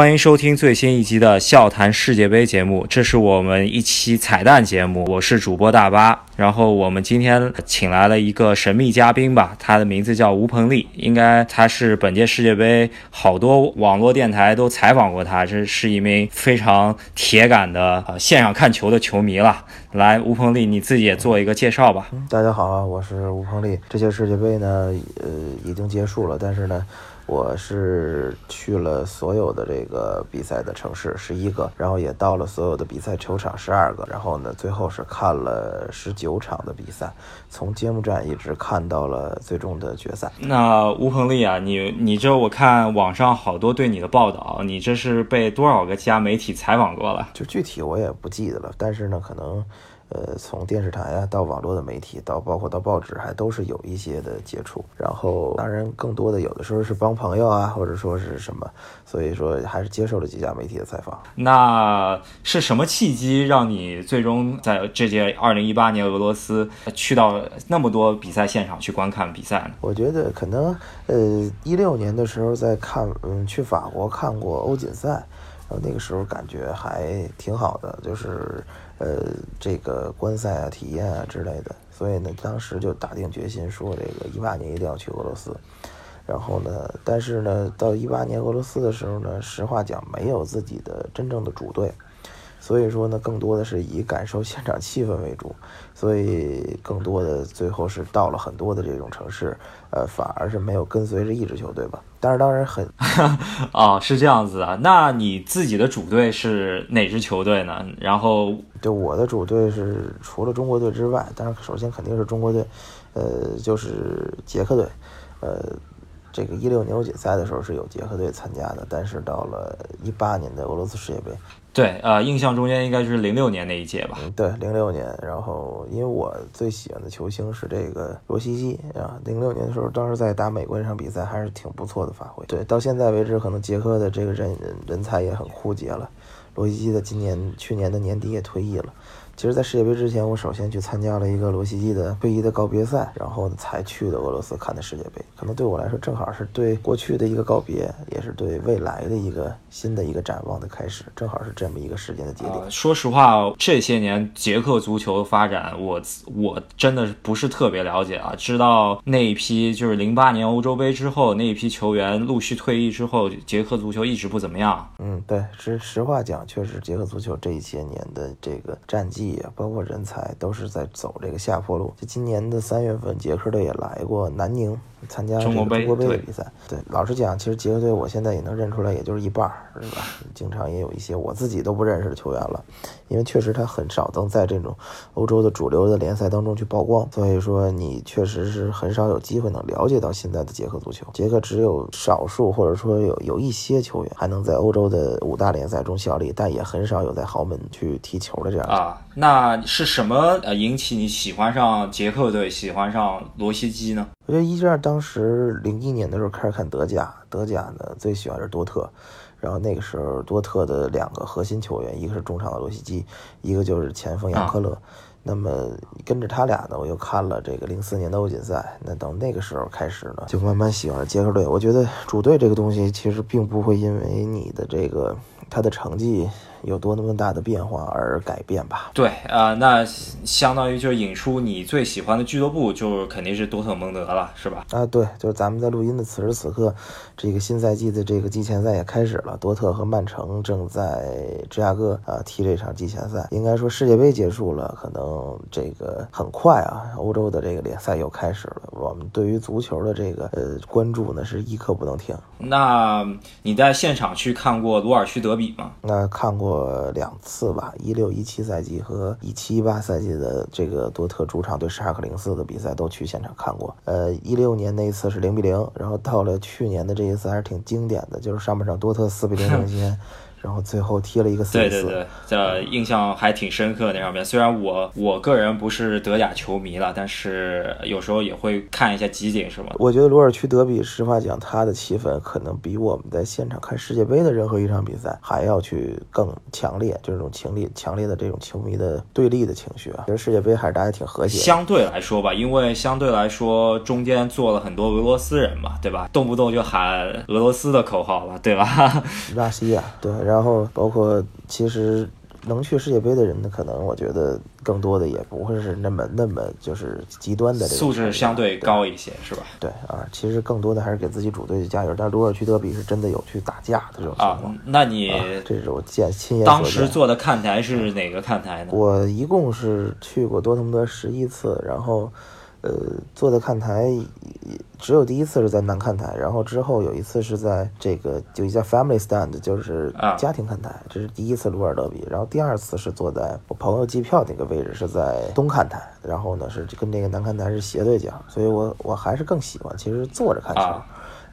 欢迎收听最新一集的笑谈世界杯节目，这是我们一期彩蛋节目。我是主播大巴，然后我们今天请来了一个神秘嘉宾吧，他的名字叫吴鹏丽，应该他是本届世界杯好多网络电台都采访过他，这是一名非常铁杆的呃线上看球的球迷了。来，吴鹏丽，你自己也做一个介绍吧。大家好，我是吴鹏丽。这届世界杯呢，呃，已经结束了，但是呢。我是去了所有的这个比赛的城市十一个，然后也到了所有的比赛球场十二个，然后呢，最后是看了十九场的比赛，从揭幕战一直看到了最终的决赛。那吴鹏丽啊，你你这我看网上好多对你的报道，你这是被多少个家媒体采访过了？就具体我也不记得了，但是呢，可能。呃，从电视台啊到网络的媒体，到包括到报纸，还都是有一些的接触。然后，当然更多的有的时候是帮朋友啊，或者说是什么，所以说还是接受了几家媒体的采访。那是什么契机让你最终在这届二零一八年俄罗斯去到那么多比赛现场去观看比赛呢？我觉得可能，呃，一六年的时候在看，嗯，去法国看过欧锦赛，然后那个时候感觉还挺好的，就是。呃，这个观赛啊、体验啊之类的，所以呢，当时就打定决心说，这个一八年一定要去俄罗斯。然后呢，但是呢，到一八年俄罗斯的时候呢，实话讲，没有自己的真正的主队。所以说呢，更多的是以感受现场气氛为主，所以更多的最后是到了很多的这种城市，呃，反而是没有跟随着一支球队吧。但是当然很，啊，是这样子啊。那你自己的主队是哪支球队呢？然后，就我的主队是除了中国队之外，当然首先肯定是中国队，呃，就是捷克队，呃。这个一六年欧锦赛的时候是有捷克队参加的，但是到了一八年的俄罗斯世界杯，对，呃，印象中间应该是零六年那一届吧？对，零六年。然后因为我最喜欢的球星是这个罗西基啊，零六年的时候，当时在打美国那场比赛还是挺不错的发挥。对，到现在为止，可能捷克的这个人人才也很枯竭了。罗西基的今年去年的年底也退役了。其实，在世界杯之前，我首先去参加了一个罗西基的退役的告别赛，然后才去的俄罗斯看的世界杯。可能对我来说，正好是对过去的一个告别，也是对未来的一个新的一个展望的开始，正好是这么一个时间的节点。说实话，这些年捷克足球的发展，我我真的不是特别了解啊。知道那一批就是零八年欧洲杯之后那一批球员陆续退役之后，捷克足球一直不怎么样。嗯，对，实实话讲，确实捷克足球这一些年的这个战绩。也包括人才都是在走这个下坡路。就今年的三月份，捷克队也来过南宁。参加中国杯的比赛，对，老实讲，其实捷克队我现在也能认出来，也就是一半儿，是吧？经常也有一些我自己都不认识的球员了，因为确实他很少能在这种欧洲的主流的联赛当中去曝光，所以说你确实是很少有机会能了解到现在的捷克足球。捷克只有少数或者说有有一些球员还能在欧洲的五大联赛中效力，但也很少有在豪门去踢球的这样啊。那是什么呃引起你喜欢上捷克队，喜欢上罗西基呢？我觉得一是当时零一年的时候开始看德甲，德甲呢最喜欢是多特，然后那个时候多特的两个核心球员，一个是中场的罗西基，一个就是前锋杨科勒。那么跟着他俩呢，我又看了这个零四年的欧锦赛。那等那个时候开始呢，就慢慢喜欢了捷克队。我觉得主队这个东西其实并不会因为你的这个他的成绩。有多那么大的变化而改变吧？对啊，那相当于就是引出你最喜欢的俱乐部，就是肯定是多特蒙德了，是吧？啊，对，就是咱们在录音的此时此刻，这个新赛季的这个季前赛也开始了，多特和曼城正在芝加哥啊踢这场季前赛。应该说世界杯结束了，可能这个很快啊，欧洲的这个联赛又开始了。我们对于足球的这个呃关注呢，是一刻不能停。那你在现场去看过鲁尔区德比吗？那看过。过两次吧，一六一七赛季和一七一八赛季的这个多特主场对沙克零四的比赛都去现场看过。呃，一六年那一次是零比零，然后到了去年的这一次还是挺经典的，就是上半场多特四比零领先。然后最后踢了一个四对对对，这印象还挺深刻那上面。虽然我我个人不是德甲球迷了，但是有时候也会看一下集锦什么。我觉得鲁尔区德比，实话讲，他的气氛可能比我们在现场看世界杯的任何一场比赛还要去更强烈，就这种情力强烈的这种球迷的对立的情绪啊。其实世界杯还是大家挺和谐。相对来说吧，因为相对来说中间坐了很多俄罗斯人嘛，对吧？动不动就喊俄罗斯的口号了，对吧？拉西亚，对。然后包括其实能去世界杯的人呢，可能我觉得更多的也不会是那么那么就是极端的素质相对高一些，是吧？对啊，其实更多的还是给自己主队加油。但鲁尔区德比是真的有去打架的这种情况。那你这是我见亲眼当时坐的看台是哪个看台呢？我一共是去过多特蒙德十一次，然后。呃，坐在看台只有第一次是在南看台，然后之后有一次是在这个就一家 family stand，就是家庭看台，这是第一次鲁尔德比。然后第二次是坐在我朋友机票那个位置，是在东看台，然后呢是跟这个南看台是斜对角，所以我我还是更喜欢其实坐着看球。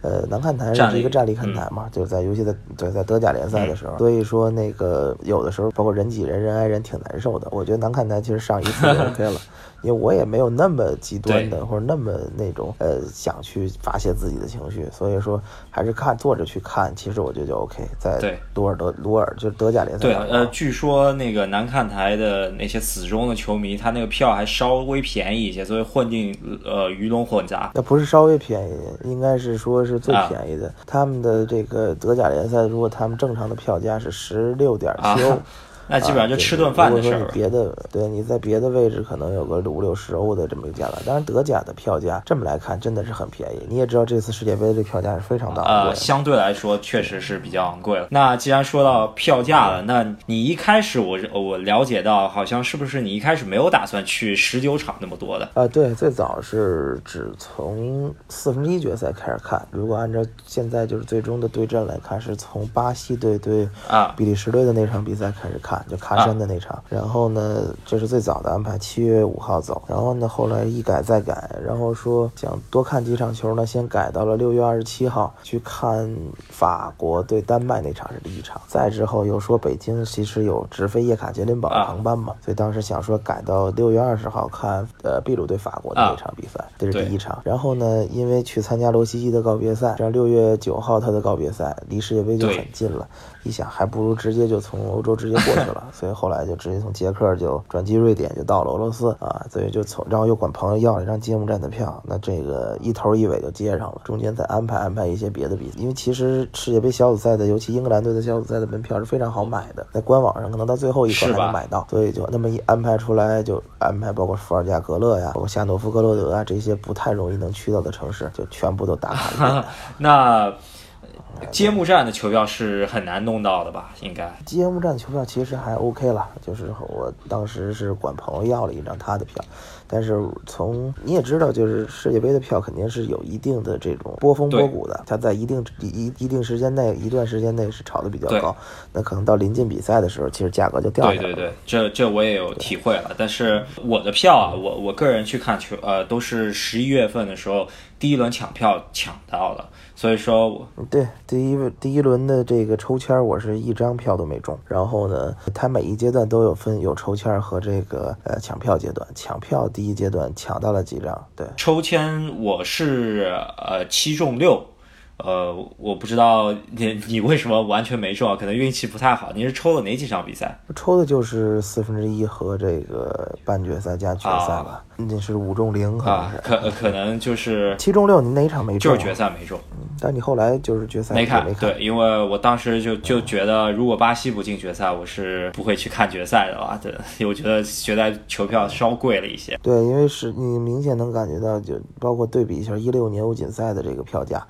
呃，南看台是一个站立看台嘛，就是在尤其在对在德甲联赛的时候，所以说那个有的时候包括人挤人人挨人挺难受的。我觉得南看台其实上一次就 OK 了。因为我也没有那么极端的，或者那么那种呃想去发泄自己的情绪，所以说还是看坐着去看，其实我觉得就 OK。在鲁尔德鲁尔就是德甲联赛。对，呃，据说那个南看台的那些死忠的球迷，他那个票还稍微便宜一些，所以混进呃鱼龙混杂。那不是稍微便宜，应该是说是最便宜的。他们的这个德甲联赛，如果他们正常的票价是十六点七欧。那基本上就吃顿饭的事儿。别的，对，你在别的位置可能有个五六十欧的这么一个价格。当然，德甲的票价这么来看真的是很便宜。你也知道，这次世界杯的票价是非常大的。呃，相对来说确实是比较昂贵了。那既然说到票价了，那你一开始我我了解到，好像是不是你一开始没有打算去十九场那么多的？啊，对，最早是只从四分之一决赛开始看。如果按照现在就是最终的对阵来看，是从巴西队对啊比利时队的那场比赛开始看。就喀山的那场，然后呢，这是最早的安排，七月五号走。然后呢，后来一改再改，然后说想多看几场球呢，先改到了六月二十七号去看法国对丹麦那场是第一场。再之后又说北京其实有直飞叶卡捷琳堡的航班嘛，所以当时想说改到六月二十号看呃秘鲁对法国的那场比赛，这是第一场。然后呢，因为去参加罗西基的告别赛，这样六月九号他的告别赛离世界杯就很近了。一想，还不如直接就从欧洲直接过去了，所以后来就直接从捷克就转机瑞典，就到了俄罗斯啊。所以就从，然后又管朋友要了一张揭幕战的票，那这个一头一尾就接上了，中间再安排安排一些别的比赛。因为其实世界杯小组赛的，尤其英格兰队的小组赛的门票是非常好买的，在官网上可能到最后一刻才能买到，所以就那么一安排出来，就安排包括伏尔加格勒呀，包括夏诺夫格罗德啊这些不太容易能去到的城市，就全部都打卡了。那。揭幕战的球票是很难弄到的吧？应该揭幕战的球票其实还 OK 了，就是我当时是管朋友要了一张他的票，但是从你也知道，就是世界杯的票肯定是有一定的这种波峰波谷的，它在一定一一定时间内一段时间内是炒的比较高，那可能到临近比赛的时候，其实价格就掉下来了。对对对，这这我也有体会了。但是我的票啊，我我个人去看球，呃，都是十一月份的时候第一轮抢票抢到了。所以说，我对第一第一轮的这个抽签，我是一张票都没中。然后呢，它每一阶段都有分有抽签和这个呃抢票阶段。抢票第一阶段抢到了几张？对，抽签我是呃七中六。呃，我不知道你你为什么完全没中啊？可能运气不太好。你是抽了哪几场比赛？抽的就是四分之一和这个半决赛加决赛吧。那是五中零，可能是可可能就是七中六。你哪场没中？就是决赛没中。但你后来就是决赛没看，对，因为我当时就就觉得，如果巴西不进决赛，我是不会去看决赛的吧？对，我觉得决赛球票稍贵了一些。对，因为是你明显能感觉到，就包括对比一下一六年欧锦赛的这个票价。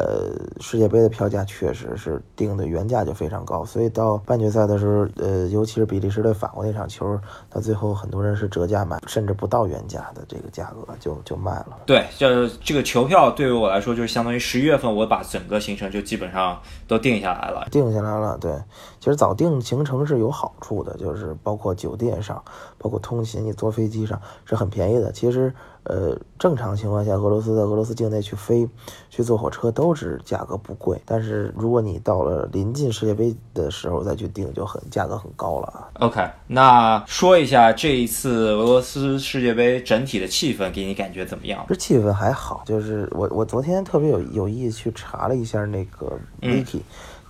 呃，世界杯的票价确实是定的原价就非常高，所以到半决赛的时候，呃，尤其是比利时对法国那场球，到最后很多人是折价买，甚至不到原价的这个价格就就卖了。对，就这个球票对于我来说，就是相当于十一月份我把整个行程就基本上都定下来了。定下来了，对，其实早定行程是有好处的，就是包括酒店上，包括通勤，你坐飞机上是很便宜的。其实。呃，正常情况下，俄罗斯在俄罗斯境内去飞，去坐火车都是价格不贵。但是如果你到了临近世界杯的时候再去订，就很价格很高了。OK，那说一下这一次俄罗斯世界杯整体的气氛，给你感觉怎么样？这气氛还好，就是我我昨天特别有有意去查了一下那个 Wiki。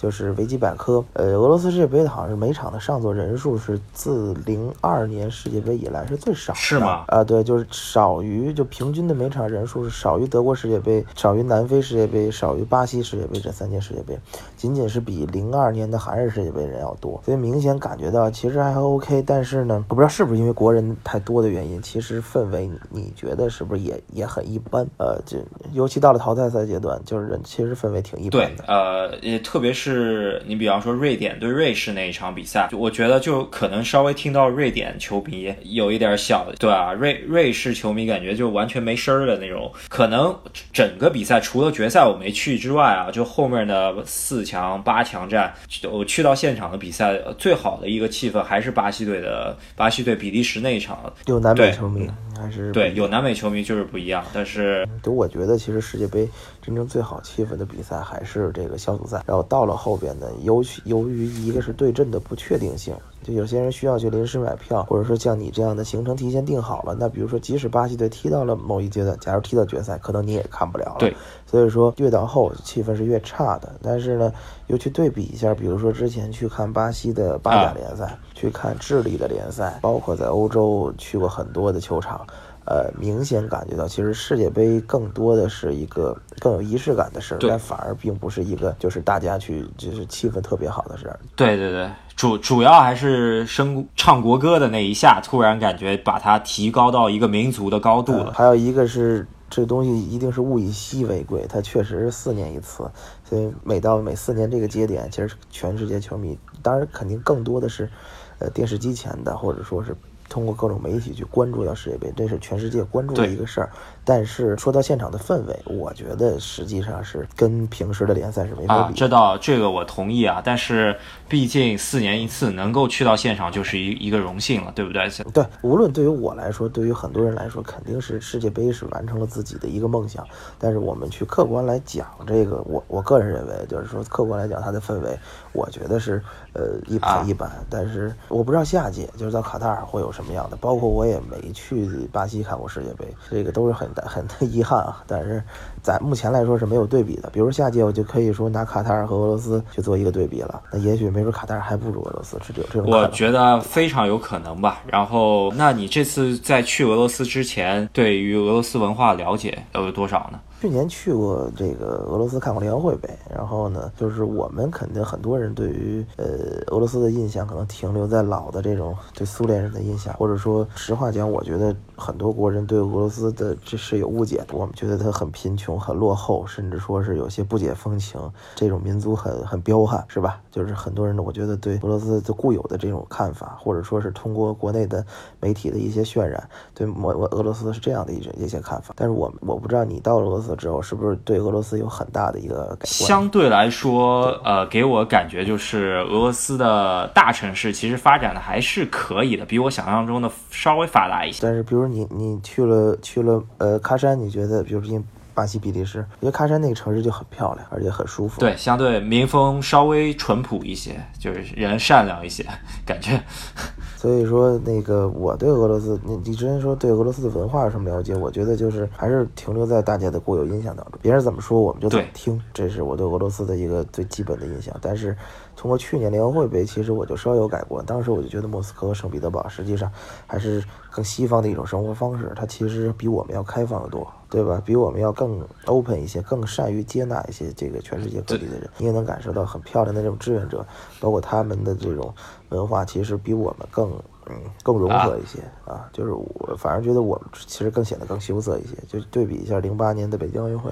就是维基百科，呃，俄罗斯世界杯的好像是每场的上座人数是自零二年世界杯以来是最少的，是吗？啊，对，就是少于就平均的每场人数是少于德国世界杯、少于南非世界杯、少于巴西世界杯这三届世界杯，仅仅是比零二年的韩日世界杯人要多，所以明显感觉到其实还 OK。但是呢，我不知道是不是因为国人太多的原因，其实氛围你觉得是不是也也很一般？呃，就尤其到了淘汰赛阶段，就是人其实氛围挺一般的。对，呃，也特别是。你比方说瑞典对瑞士那一场比赛，我觉得就可能稍微听到瑞典球迷有一点小，对啊，瑞瑞士球迷感觉就完全没声儿的那种。可能整个比赛除了决赛我没去之外啊，就后面的四强、八强战，我去到现场的比赛，最好的一个气氛还是巴西队的巴西队比利时那一场。有南美球迷还是对有南美球迷就是不一样，但是就我觉得其实世界杯真正最好气氛的比赛还是这个小组赛，然后到了。后边呢，由由于一个是对阵的不确定性，就有些人需要去临时买票，或者说像你这样的行程提前定好了，那比如说即使巴西队踢到了某一阶段，假如踢到决赛，可能你也看不了了。对，所以说越到后气氛是越差的。但是呢，又去对比一下，比如说之前去看巴西的八甲联赛，去看智利的联赛，包括在欧洲去过很多的球场。呃，明显感觉到，其实世界杯更多的是一个更有仪式感的事儿，但反而并不是一个就是大家去就是气氛特别好的事儿。对对对，主主要还是声唱国歌的那一下，突然感觉把它提高到一个民族的高度了。还有一个是这东西一定是物以稀为贵，它确实是四年一次，所以每到每四年这个节点，其实全世界球迷，当然肯定更多的是，呃，电视机前的或者说是。通过各种媒体去关注到世界杯，这是全世界关注的一个事儿。但是说到现场的氛围，我觉得实际上是跟平时的联赛是没法比。这倒这个我同意啊，但是毕竟四年一次能够去到现场就是一一个荣幸了，对不对？对，无论对于我来说，对于很多人来说，肯定是世界杯是完成了自己的一个梦想。但是我们去客观来讲，这个我我个人认为，就是说客观来讲，它的氛围，我觉得是呃一般一般。但是我不知道下届就是到卡塔尔会有什么样的，包括我也没去巴西看过世界杯，这个都是很。很遗憾啊，但是在目前来说是没有对比的。比如下届我就可以说拿卡塔尔和俄罗斯去做一个对比了，那也许没准卡塔尔还不如俄罗斯，是有这种我觉得非常有可能吧。然后，那你这次在去俄罗斯之前，对于俄罗斯文化了解有多少呢？去年去过这个俄罗斯看过联欢会呗，然后呢，就是我们肯定很多人对于呃俄罗斯的印象可能停留在老的这种对苏联人的印象，或者说实话讲，我觉得很多国人对俄罗斯的这是有误解的。我们觉得他很贫穷、很落后，甚至说是有些不解风情，这种民族很很彪悍，是吧？就是很多人呢，我觉得对俄罗斯的固有的这种看法，或者说是通过国内的媒体的一些渲染，对俄俄俄罗斯是这样的一些一些看法。但是我我不知道你到俄罗斯。之后是不是对俄罗斯有很大的一个改观？相对来说，呃，给我感觉就是俄罗斯的大城市其实发展的还是可以的，比我想象中的稍微发达一些。但是，比如你你去了去了呃喀山，你觉得，比如因巴西比利时，因为喀山那个城市就很漂亮，而且很舒服。对，相对民风稍微淳朴一些，就是人善良一些，感觉。所以说，那个我对俄罗斯，你你之前说对俄罗斯的文化有什么了解？我觉得就是还是停留在大家的固有印象当中，别人怎么说我们就怎么听，这是我对俄罗斯的一个最基本的印象。但是通过去年联合会杯，其实我就稍有改观。当时我就觉得莫斯科、圣彼得堡实际上还是更西方的一种生活方式，它其实比我们要开放得多。对吧？比我们要更 open 一些，更善于接纳一些这个全世界各地的人。你也能感受到很漂亮的这种志愿者，包括他们的这种文化，其实比我们更嗯更融合一些啊。就是我反而觉得我们其实更显得更羞涩一些。就对比一下零八年的北京奥运会，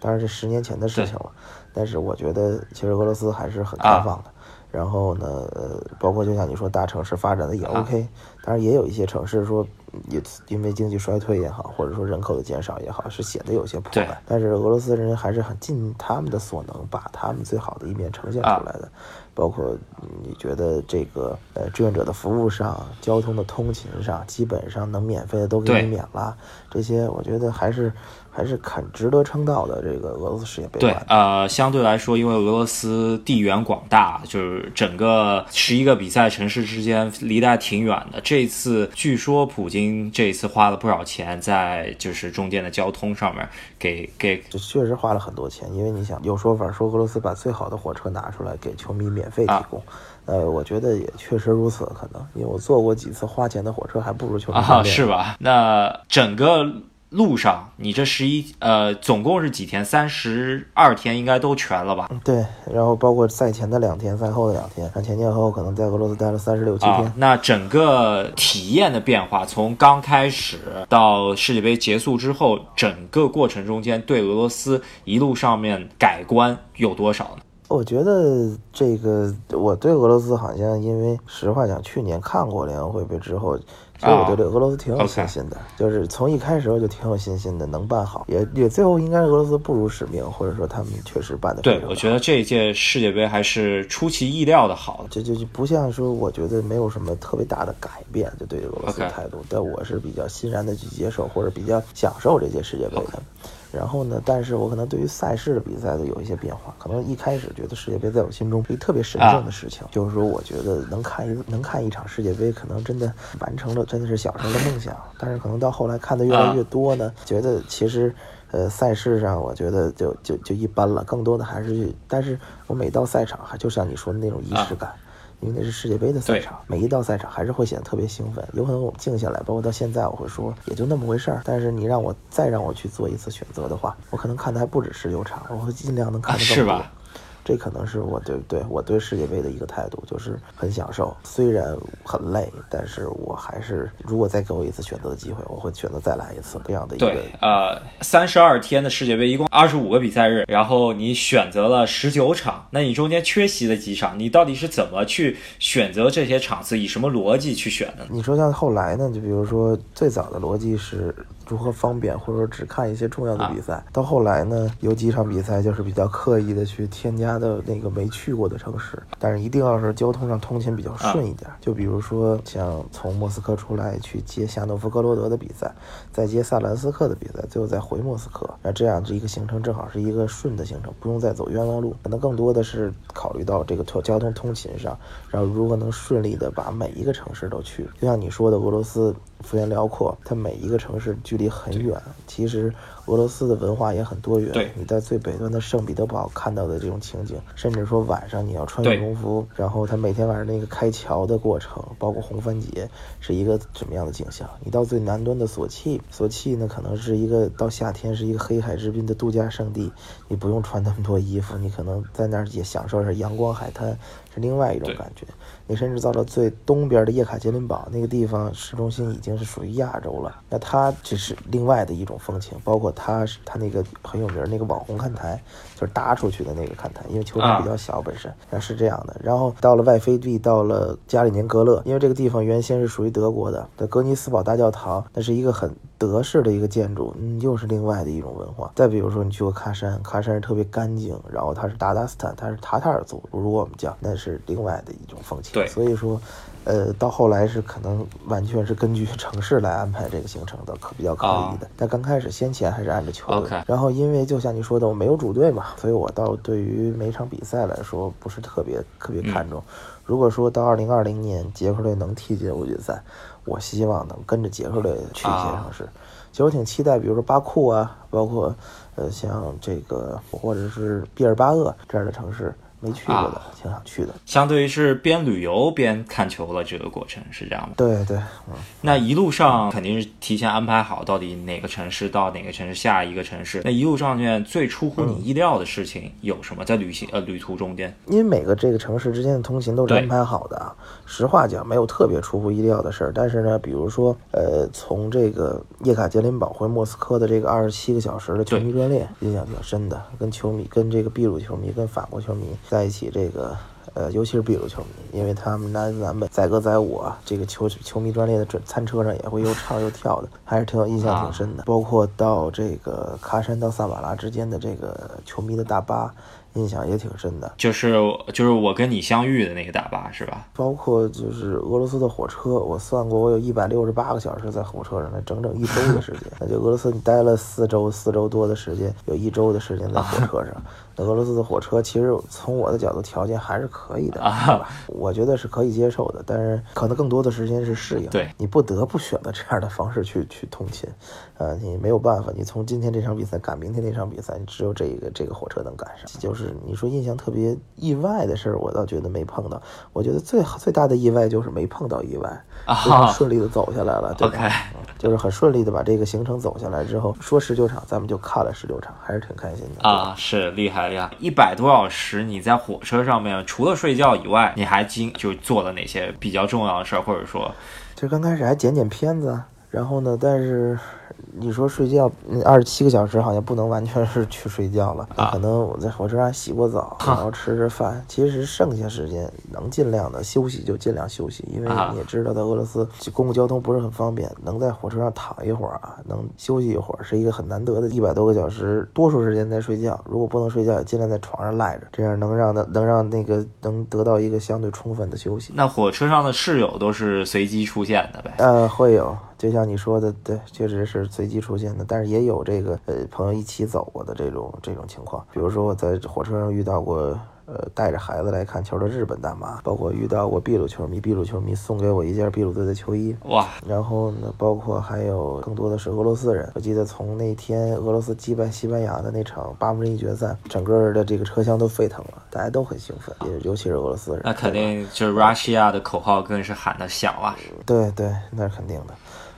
当然是十年前的事情了，但是我觉得其实俄罗斯还是很开放的。然后呢，呃，包括就像你说大城市发展的也 OK，当然也有一些城市说。也因为经济衰退也好，或者说人口的减少也好，是显得有些破败。但是俄罗斯人还是很尽他们的所能，把他们最好的一面呈现出来的。包括你觉得这个呃志愿者的服务上、交通的通勤上，基本上能免费的都给你免了。这些我觉得还是。还是很值得称道的。这个俄罗斯世界杯，对，呃，相对来说，因为俄罗斯地缘广大，就是整个十一个比赛城市之间离得还挺远的。这次据说普京这一次花了不少钱在就是中间的交通上面，给给，这确实花了很多钱。因为你想，有说法说俄罗斯把最好的火车拿出来给球迷免费提供，呃，我觉得也确实如此可能。因为我坐过几次花钱的火车，还不如去啊，是吧？那整个。路上，你这十一呃，总共是几天？三十二天应该都全了吧？对，然后包括赛前的两天，赛后的两天，前前后后可能在俄罗斯待了三十六七天。那整个体验的变化，从刚开始到世界杯结束之后，整个过程中间对俄罗斯一路上面改观有多少呢？我觉得这个我对俄罗斯好像，因为实话讲，去年看过联合会杯之后。其实我对这俄罗斯挺有信心的，就是从一开始我就挺有信心的，能办好，也也最后应该是俄罗斯不辱使命，或者说他们确实办的。对，我觉得这一届世界杯还是出其意料的好，就就就不像说我觉得没有什么特别大的改变，就对俄罗斯态度，但我是比较欣然的去接受，或者比较享受这届世界杯的。然后呢？但是我可能对于赛事的比赛的有一些变化。可能一开始觉得世界杯在我心中是一特别神圣的事情，就是说我觉得能看一能看一场世界杯，可能真的完成了真的是小时候的梦想。但是可能到后来看的越来越多呢，觉得其实，呃，赛事上我觉得就就就一般了。更多的还是，但是我每到赛场，还就像你说的那种仪式感。因为那是世界杯的赛场，每一到赛场还是会显得特别兴奋。有可能我们静下来，包括到现在，我会说也就那么回事儿。但是你让我再让我去做一次选择的话，我可能看的还不止十六场，我会尽量能看得更多。这可能是我对对我对世界杯的一个态度，就是很享受，虽然很累，但是我还是如果再给我一次选择的机会，我会选择再来一次这样的一个。对，呃，三十二天的世界杯一共二十五个比赛日，然后你选择了十九场，那你中间缺席了几场？你到底是怎么去选择这些场次？以什么逻辑去选的？你说像后来呢？就比如说最早的逻辑是。如何方便，或者说只看一些重要的比赛。到后来呢，有几场比赛就是比较刻意的去添加的那个没去过的城市，但是一定要是交通上通勤比较顺一点。就比如说像从莫斯科出来去接夏诺夫哥罗德的比赛，再接萨兰斯克的比赛，最后再回莫斯科。那这样这一个行程正好是一个顺的行程，不用再走冤枉路。可能更多的是考虑到这个通交通通勤上，然后如何能顺利的把每一个城市都去。就像你说的，俄罗斯。幅员辽阔，它每一个城市距离很远。其实俄罗斯的文化也很多元。对，你在最北端的圣彼得堡看到的这种情景，甚至说晚上你要穿羽绒服，然后它每天晚上那个开桥的过程，包括红番节是一个什么样的景象？你到最南端的索契，索契呢可能是一个到夏天是一个黑海之滨的度假胜地，你不用穿那么多衣服，你可能在那儿也享受着阳光海滩，是另外一种感觉。你甚至到了最东边的叶卡捷琳堡那个地方，市中心已经是属于亚洲了。那它这是另外的一种风情，包括它是它那个很有名那个网红看台，就是搭出去的那个看台，因为球场比较小本身，那是这样的。然后到了外飞地，到了加里宁格勒，因为这个地方原先是属于德国的，的格尼斯堡大教堂，那是一个很。德式的一个建筑，嗯，又是另外的一种文化。再比如说，你去过喀山，喀山是特别干净，然后它是达达斯坦，它是塔塔尔族，如果我们讲，那是另外的一种风情。对，所以说，呃，到后来是可能完全是根据 城市来安排这个行程的，可比较可以的。但刚开始先前还是按着球队，然后因为就像你说的，我没有主队嘛，所以我倒对于每场比赛来说不是特别特别看重。如果说到二零二零年捷克队能踢进欧锦赛。我希望能跟着捷克队去一些城市，其实我挺期待，比如说巴库啊，包括呃像这个或者是毕尔巴鄂这样的城市。没去过的，挺想去的。相对于是边旅游边看球的这个过程，是这样吗？对对，嗯。那一路上肯定是提前安排好，到底哪个城市到哪个城市，下一个城市。那一路上面最出乎你意料的事情有什么？在旅行呃旅途中间，因为每个这个城市之间的通勤都是安排好的。实话讲，没有特别出乎意料的事儿。但是呢，比如说，呃，从这个叶卡捷琳堡回莫斯科的这个二十七个小时的球迷专列，印象比较深的，跟球迷、跟这个秘鲁球迷、跟法国球迷。在一起，这个呃，尤其是秘鲁球迷，因为他们南南北载歌载舞啊，这个球球迷专列的专餐车上也会又唱又跳的，还是挺有印象挺深的。包括到这个喀山到萨马拉之间的这个球迷的大巴。印象也挺深的。就是就是我跟你相遇的那个大巴是吧？包括就是俄罗斯的火车，我算过，我有一百六十八个小时在火车上，那整整一周的时间。那就俄罗斯你待了四周，四周多的时间，有一周的时间在火车上。那俄罗斯的火车其实从我的角度条件还是可以的，啊，我觉得是可以接受的。但是可能更多的时间是适应，对你不得不选择这样的方式去去通勤，呃，你没有办法，你从今天这场比赛赶明天那场比赛，你只有这个这个火车能赶上。就是你说印象特别意外的事儿，我倒觉得没碰到。我觉得最最大的意外就是没碰到意外，非常顺利的走下来了，对吧？就是很顺利的把这个行程走下来之后，说十九场，咱们就看了十九场，还是挺开心的啊，是厉害。一百多小时，你在火车上面除了睡觉以外，你还经就做了哪些比较重要的事儿，或者说，就刚开始还剪剪片子，然后呢，但是。你说睡觉，二十七个小时好像不能完全是去睡觉了，可能我在火车上洗过澡，然后吃吃饭。其实剩下时间能尽量的休息就尽量休息，因为你也知道，在俄罗斯公共交通不是很方便，能在火车上躺一会儿啊，能休息一会儿是一个很难得的。一百多个小时，多数时间在睡觉，如果不能睡觉，也尽量在床上赖着，这样能让能能让那个能得到一个相对充分的休息。那火车上的室友都是随机出现的呗？呃，会有。就像你说的，对，确实是随机出现的，但是也有这个呃朋友一起走过的这种这种情况。比如说我在火车上遇到过，呃带着孩子来看球的日本大妈，包括遇到过秘鲁球迷，秘鲁球迷送给我一件秘鲁队的球衣，哇！然后呢，包括还有更多的是俄罗斯人。我记得从那天俄罗斯击败西班牙的那场八分之一决赛，整个的这个车厢都沸腾了，大家都很兴奋，也尤其是俄罗斯人。那肯定就是 Russia 的口号更是喊的响了。对对，那是肯定的。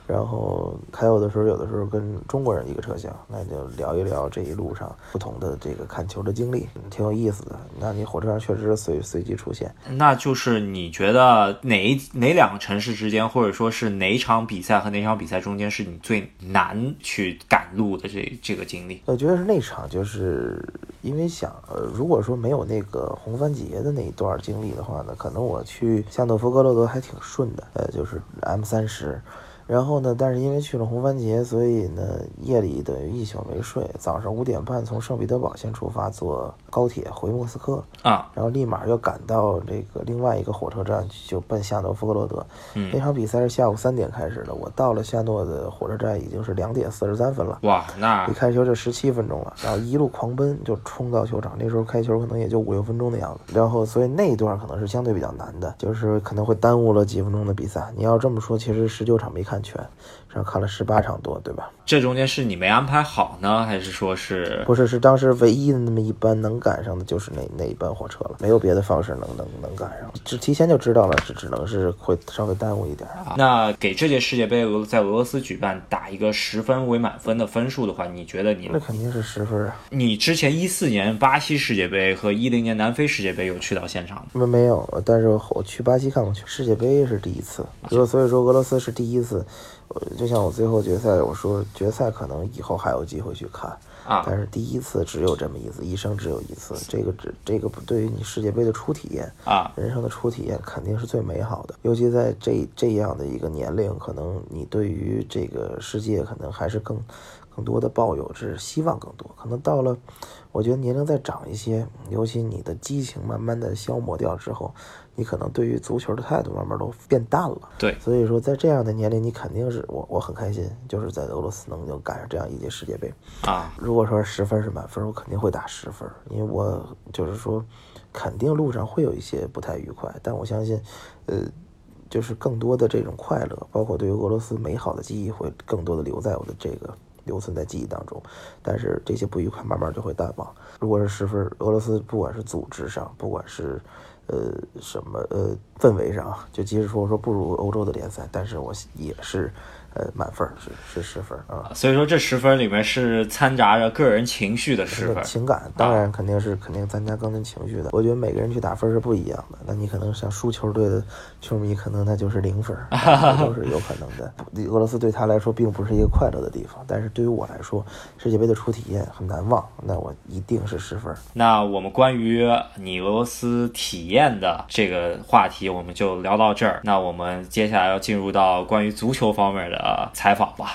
然后开有的时候，有的时候跟中国人一个车厢，那就聊一聊这一路上不同的这个看球的经历，挺有意思的。那你火车上确实是随随机出现，那就是你觉得哪哪两个城市之间，或者说是哪场比赛和哪场比赛中间是你最难去赶路的这这个经历？我觉得是那场，就是因为想，呃，如果说没有那个红番节的那一段经历的话呢，可能我去向诺夫哥罗德还挺顺的，呃，就是 M 三十。然后呢？但是因为去了红番茄，所以呢夜里等于一宿没睡。早上五点半从圣彼得堡先出发，坐高铁回莫斯科啊，然后立马又赶到这个另外一个火车站，就奔夏诺夫格罗德。那场比赛是下午三点开始的，我到了夏诺的火车站已经是两点四十三分了。哇，那离开球就十七分钟了，然后一路狂奔就冲到球场。那时候开球可能也就五六分钟的样子，然后所以那一段可能是相对比较难的，就是可能会耽误了几分钟的比赛。你要这么说，其实十九场没看。全，然后看了十八场多，对吧？这中间是你没安排好呢，还是说是？不是，是当时唯一的那么一班能赶上的，就是那那一班火车了，没有别的方式能能能赶上，只提前就知道了，只只能是会稍微耽误一点。啊那给这届世界杯俄在俄罗斯举办打一个十分为满分的分数的话，你觉得你那肯定是十分啊？你之前一四年巴西世界杯和一零年南非世界杯有去到现场吗？没没有，但是我去巴西看过去，世界杯是第一次，就所以说俄罗斯是第一次。就像我最后决赛，我说决赛可能以后还有机会去看啊，但是第一次只有这么一次，一生只有一次，这个只这个对于你世界杯的初体验啊，人生的初体验肯定是最美好的，尤其在这这样的一个年龄，可能你对于这个世界可能还是更更多的抱有是希望更多，可能到了，我觉得年龄再长一些，尤其你的激情慢慢的消磨掉之后。你可能对于足球的态度慢慢都变淡了，对，所以说在这样的年龄，你肯定是我我很开心，就是在俄罗斯能够赶上这样一届世界杯啊。如果说十分是满分，我肯定会打十分，因为我就是说，肯定路上会有一些不太愉快，但我相信，呃，就是更多的这种快乐，包括对于俄罗斯美好的记忆，会更多的留在我的这个留存在记忆当中。但是这些不愉快慢慢就会淡忘。如果是十分，俄罗斯不管是组织上，不管是呃，什么呃，氛围上就即使说说不如欧洲的联赛，但是我也是。呃，满分是是十分啊，所以说这十分里面是掺杂着个人情绪的十分，情感当然肯定是肯定参加个人情绪的。我觉得每个人去打分是不一样的，那你可能像输球队的球迷，可能那就是零分，都是有可能的。俄罗斯对他来说并不是一个快乐的地方，但是对于我来说，世界杯的初体验很难忘，那我一定是十分。那我们关于你俄罗斯体验的这个话题，我们就聊到这儿。那我们接下来要进入到关于足球方面的。呃，采访吧。